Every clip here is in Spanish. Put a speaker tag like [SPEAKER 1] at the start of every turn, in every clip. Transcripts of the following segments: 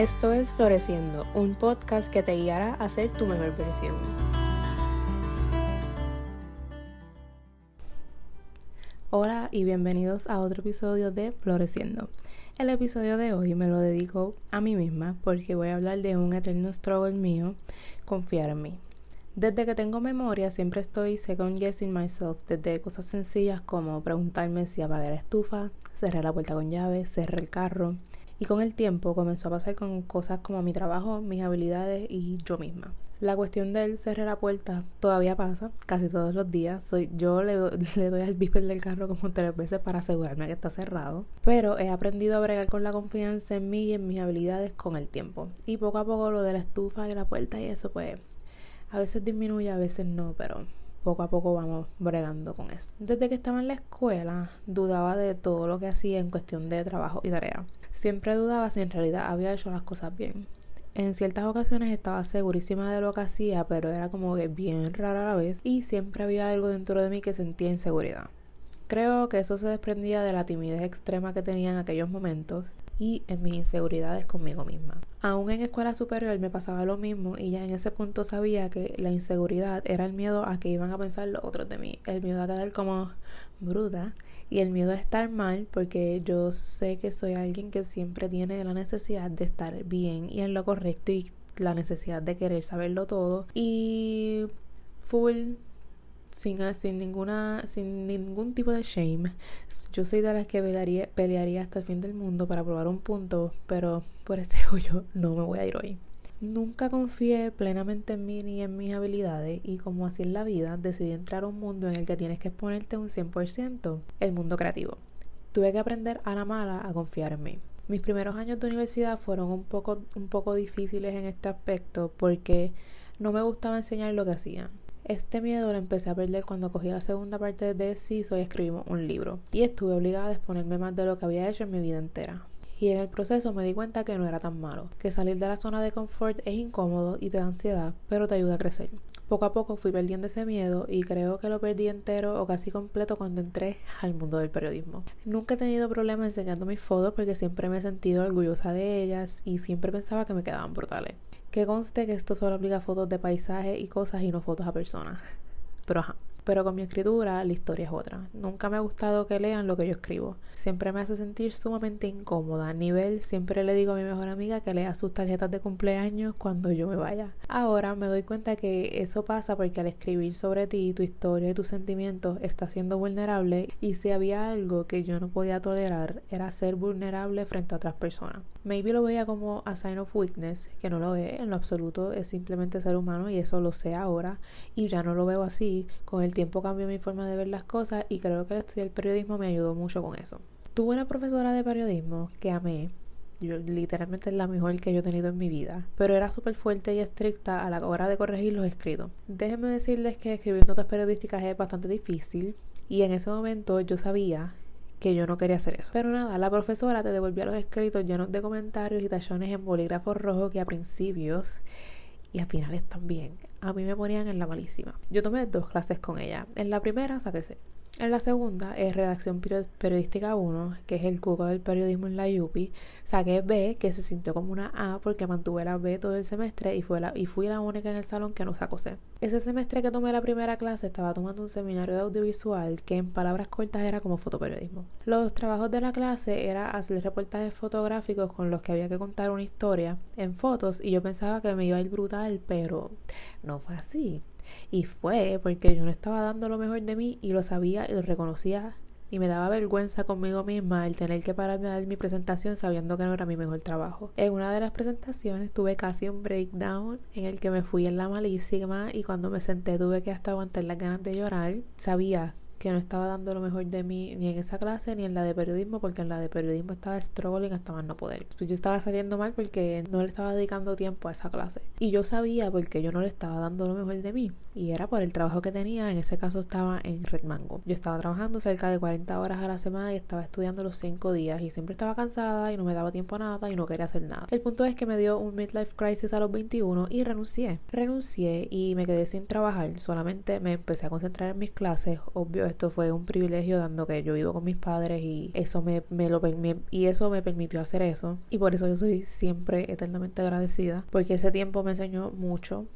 [SPEAKER 1] Esto es Floreciendo, un podcast que te guiará a ser tu mejor versión. Hola y bienvenidos a otro episodio de Floreciendo. El episodio de hoy me lo dedico a mí misma porque voy a hablar de un eterno struggle mío, confiar en mí. Desde que tengo memoria siempre estoy second guessing myself, desde cosas sencillas como preguntarme si apagar la estufa, cerrar la puerta con llave, cerrar el carro, y con el tiempo comenzó a pasar con cosas como mi trabajo, mis habilidades y yo misma. La cuestión del cerrar la puerta todavía pasa casi todos los días. Soy, yo le, doy al viper del carro como tres veces para asegurarme que está cerrado. Pero he aprendido a bregar con la confianza en mí y en mis habilidades con el tiempo. Y poco a poco lo de la estufa y la puerta y eso pues a veces disminuye, a veces no, pero poco a poco vamos bregando con eso. Desde que estaba en la escuela dudaba de todo lo que hacía en cuestión de trabajo y tarea. Siempre dudaba si en realidad había hecho las cosas bien. En ciertas ocasiones estaba segurísima de lo que hacía, pero era como que bien rara a la vez y siempre había algo dentro de mí que sentía inseguridad. Creo que eso se desprendía de la timidez extrema que tenía en aquellos momentos y en mis inseguridades conmigo misma. Aún en escuela superior me pasaba lo mismo y ya en ese punto sabía que la inseguridad era el miedo a que iban a pensar los otros de mí, el miedo a quedar como bruta y el miedo a estar mal porque yo sé que soy alguien que siempre tiene la necesidad de estar bien y en lo correcto y la necesidad de querer saberlo todo y full sin, sin ninguna sin ningún tipo de shame yo soy de las que pelearía, pelearía hasta el fin del mundo para probar un punto pero por ese yo no me voy a ir hoy Nunca confié plenamente en mí ni en mis habilidades y como así en la vida decidí entrar a un mundo en el que tienes que exponerte un 100%, el mundo creativo. Tuve que aprender a la mala a confiar en mí. Mis primeros años de universidad fueron un poco, un poco difíciles en este aspecto porque no me gustaba enseñar lo que hacía. Este miedo lo empecé a perder cuando cogí la segunda parte de CISO y escribimos un libro. Y estuve obligada a exponerme más de lo que había hecho en mi vida entera y en el proceso me di cuenta que no era tan malo, que salir de la zona de confort es incómodo y te da ansiedad, pero te ayuda a crecer. Poco a poco fui perdiendo ese miedo y creo que lo perdí entero o casi completo cuando entré al mundo del periodismo. Nunca he tenido problemas enseñando mis fotos porque siempre me he sentido orgullosa de ellas y siempre pensaba que me quedaban brutales. Que conste que esto solo aplica fotos de paisajes y cosas y no fotos a personas. Pero ajá, pero con mi escritura la historia es otra. Nunca me ha gustado que lean lo que yo escribo. Siempre me hace sentir sumamente incómoda. A nivel, siempre le digo a mi mejor amiga que lea sus tarjetas de cumpleaños cuando yo me vaya. Ahora me doy cuenta que eso pasa porque al escribir sobre ti, tu historia y tus sentimientos estás siendo vulnerable y si había algo que yo no podía tolerar era ser vulnerable frente a otras personas. Maybe lo veía como a sign of weakness, que no lo es en lo absoluto, es simplemente ser humano y eso lo sé ahora y ya no lo veo así. Con el tiempo cambió mi forma de ver las cosas y creo que el periodismo me ayudó mucho con eso. Tuve una profesora de periodismo que amé, yo, literalmente es la mejor que yo he tenido en mi vida, pero era súper fuerte y estricta a la hora de corregir los escritos. Déjenme decirles que escribir notas periodísticas es bastante difícil y en ese momento yo sabía que yo no quería hacer eso. Pero nada, la profesora te devolvía los escritos llenos de comentarios y tachones en bolígrafo rojo que a principios y a finales también a mí me ponían en la malísima. Yo tomé dos clases con ella. En la primera saqué en la segunda es Redacción Periodística 1, que es el cuco del periodismo en la UPI. Saqué B, que se sintió como una A porque mantuve la B todo el semestre y, fue la, y fui la única en el salón que no sacó. Ese semestre que tomé la primera clase estaba tomando un seminario de audiovisual que en palabras cortas era como fotoperiodismo. Los trabajos de la clase era hacer reportajes fotográficos con los que había que contar una historia en fotos y yo pensaba que me iba a ir brutal, pero no fue así. Y fue porque yo no estaba dando lo mejor de mí y lo sabía y lo reconocía y me daba vergüenza conmigo misma el tener que pararme a dar mi presentación sabiendo que no era mi mejor trabajo. En una de las presentaciones tuve casi un breakdown en el que me fui en la malísima y cuando me senté tuve que hasta aguantar las ganas de llorar. Sabía que no estaba dando lo mejor de mí ni en esa clase ni en la de periodismo, porque en la de periodismo estaba struggling hasta más no poder. Pues yo estaba saliendo mal porque no le estaba dedicando tiempo a esa clase. Y yo sabía porque yo no le estaba dando lo mejor de mí. Y era por el trabajo que tenía, en ese caso estaba en Red Mango. Yo estaba trabajando cerca de 40 horas a la semana y estaba estudiando los 5 días y siempre estaba cansada y no me daba tiempo a nada y no quería hacer nada. El punto es que me dio un midlife crisis a los 21 y renuncié. Renuncié y me quedé sin trabajar. Solamente me empecé a concentrar en mis clases. Obvio, esto fue un privilegio dando que yo vivo con mis padres y eso me, me lo y eso me permitió hacer eso. Y por eso yo soy siempre eternamente agradecida porque ese tiempo me enseñó mucho.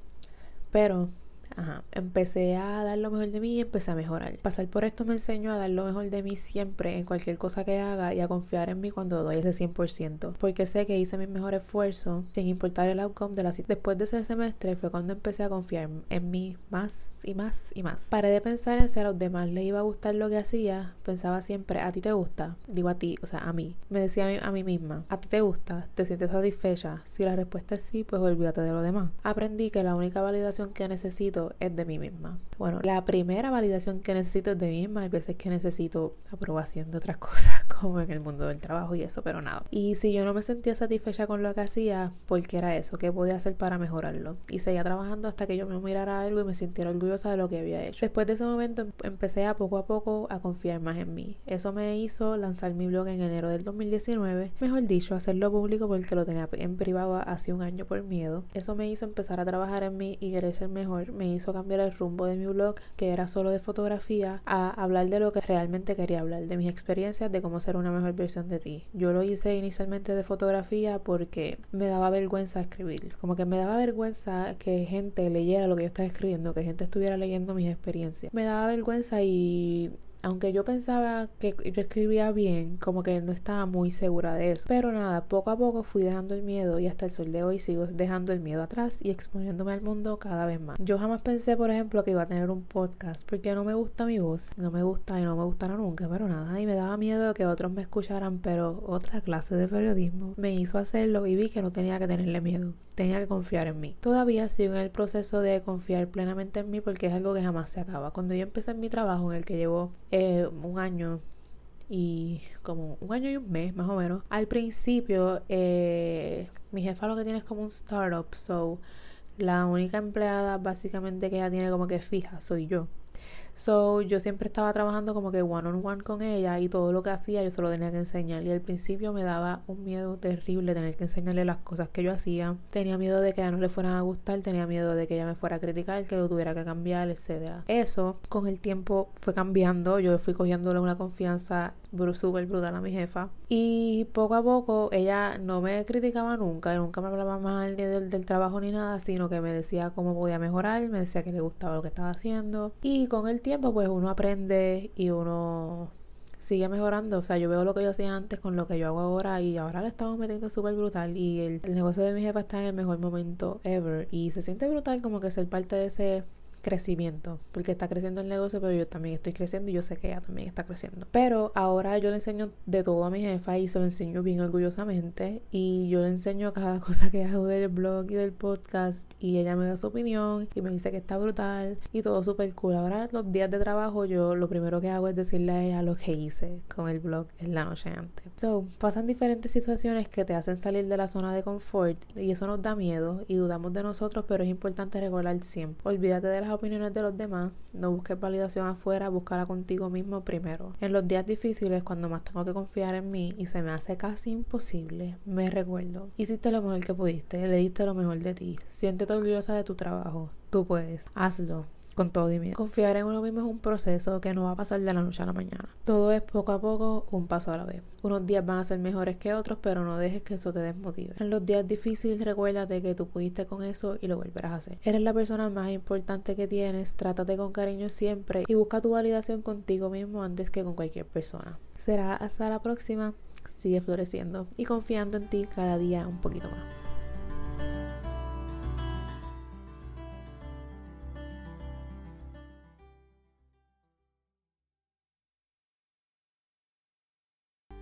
[SPEAKER 1] Pero Ajá. Empecé a dar lo mejor de mí y empecé a mejorar. Pasar por esto me enseñó a dar lo mejor de mí siempre en cualquier cosa que haga y a confiar en mí cuando doy ese 100%. Porque sé que hice mi mejor esfuerzo sin importar el outcome de la situación. Después de ese semestre fue cuando empecé a confiar en mí más y más y más. Paré de pensar en si a los demás les iba a gustar lo que hacía. Pensaba siempre, ¿a ti te gusta? Digo a ti, o sea, a mí. Me decía a mí, a mí misma, ¿a ti te gusta? ¿Te sientes satisfecha? Si la respuesta es sí, pues olvídate de lo demás. Aprendí que la única validación que necesito es de mí misma. Bueno, la primera validación que necesito es de mí misma. Hay veces que necesito aprobación de otras cosas, como en el mundo del trabajo y eso, pero nada. Y si yo no me sentía satisfecha con lo que hacía, ¿por qué era eso? ¿Qué podía hacer para mejorarlo? Y seguía trabajando hasta que yo me mirara algo y me sintiera orgullosa de lo que había hecho. Después de ese momento em, empecé a poco a poco a confiar más en mí. Eso me hizo lanzar mi blog en enero del 2019. Mejor dicho, hacerlo público porque lo tenía en privado hace un año por miedo. Eso me hizo empezar a trabajar en mí y querer ser mejor. Me hizo cambiar el rumbo de mi blog, que era solo de fotografía, a hablar de lo que realmente quería hablar, de mis experiencias, de cómo ser una mejor versión de ti. Yo lo hice inicialmente de fotografía porque me daba vergüenza escribir, como que me daba vergüenza que gente leyera lo que yo estaba escribiendo, que gente estuviera leyendo mis experiencias. Me daba vergüenza y aunque yo pensaba que yo escribía bien, como que no estaba muy segura de eso. Pero nada, poco a poco fui dejando el miedo y hasta el sol de hoy sigo dejando el miedo atrás y exponiéndome al mundo cada vez más. Yo jamás pensé, por ejemplo, que iba a tener un podcast porque no me gusta mi voz, no me gusta y no me gustará nunca, pero nada, y me daba miedo que otros me escucharan, pero otra clase de periodismo me hizo hacerlo y vi que no tenía que tenerle miedo tenía que confiar en mí. Todavía sigo en el proceso de confiar plenamente en mí porque es algo que jamás se acaba. Cuando yo empecé mi trabajo, en el que llevo eh, un año y como un año y un mes más o menos, al principio eh, mi jefa lo que tiene es como un startup, so la única empleada básicamente que ella tiene como que fija soy yo. So, yo siempre estaba trabajando como que one on one con ella y todo lo que hacía yo se lo tenía que enseñar. Y al principio me daba un miedo terrible tener que enseñarle las cosas que yo hacía. Tenía miedo de que a ella no le fueran a gustar, tenía miedo de que ella me fuera a criticar, que lo tuviera que cambiar, etcétera. Eso con el tiempo fue cambiando. Yo fui cogiéndole una confianza súper brutal a mi jefa. Y poco a poco ella no me criticaba nunca, nunca me hablaba mal ni del, del trabajo ni nada, sino que me decía cómo podía mejorar, me decía que le gustaba lo que estaba haciendo. Y con el tiempo pues uno aprende y uno sigue mejorando. O sea, yo veo lo que yo hacía antes con lo que yo hago ahora y ahora le estamos metiendo súper brutal. Y el, el, negocio de mi jefa está en el mejor momento ever. Y se siente brutal como que ser parte de ese crecimiento, porque está creciendo el negocio, pero yo también estoy creciendo y yo sé que ella también está creciendo. Pero ahora yo le enseño de todo a mi jefa y se lo enseño bien orgullosamente y yo le enseño cada cosa que hago del blog y del podcast y ella me da su opinión y me dice que está brutal y todo súper cool. Ahora los días de trabajo yo lo primero que hago es decirle a ella lo que hice con el blog en la noche antes. So, pasan diferentes situaciones que te hacen salir de la zona de confort y eso nos da miedo y dudamos de nosotros, pero es importante recordar siempre. Olvídate de las opiniones de los demás, no busques validación afuera, búscala contigo mismo primero. En los días difíciles, cuando más tengo que confiar en mí y se me hace casi imposible, me recuerdo, hiciste lo mejor que pudiste, le diste lo mejor de ti, siéntete orgullosa de tu trabajo, tú puedes, hazlo, con todo y miedo. Confiar en uno mismo es un proceso que no va a pasar de la noche a la mañana. Todo es poco a poco, un paso a la vez. Unos días van a ser mejores que otros, pero no dejes que eso te desmotive. En los días difíciles recuérdate que tú pudiste con eso y lo volverás a hacer. Eres la persona más importante que tienes, trátate con cariño siempre y busca tu validación contigo mismo antes que con cualquier persona. Será hasta la próxima. Sigue floreciendo y confiando en ti cada día un poquito más.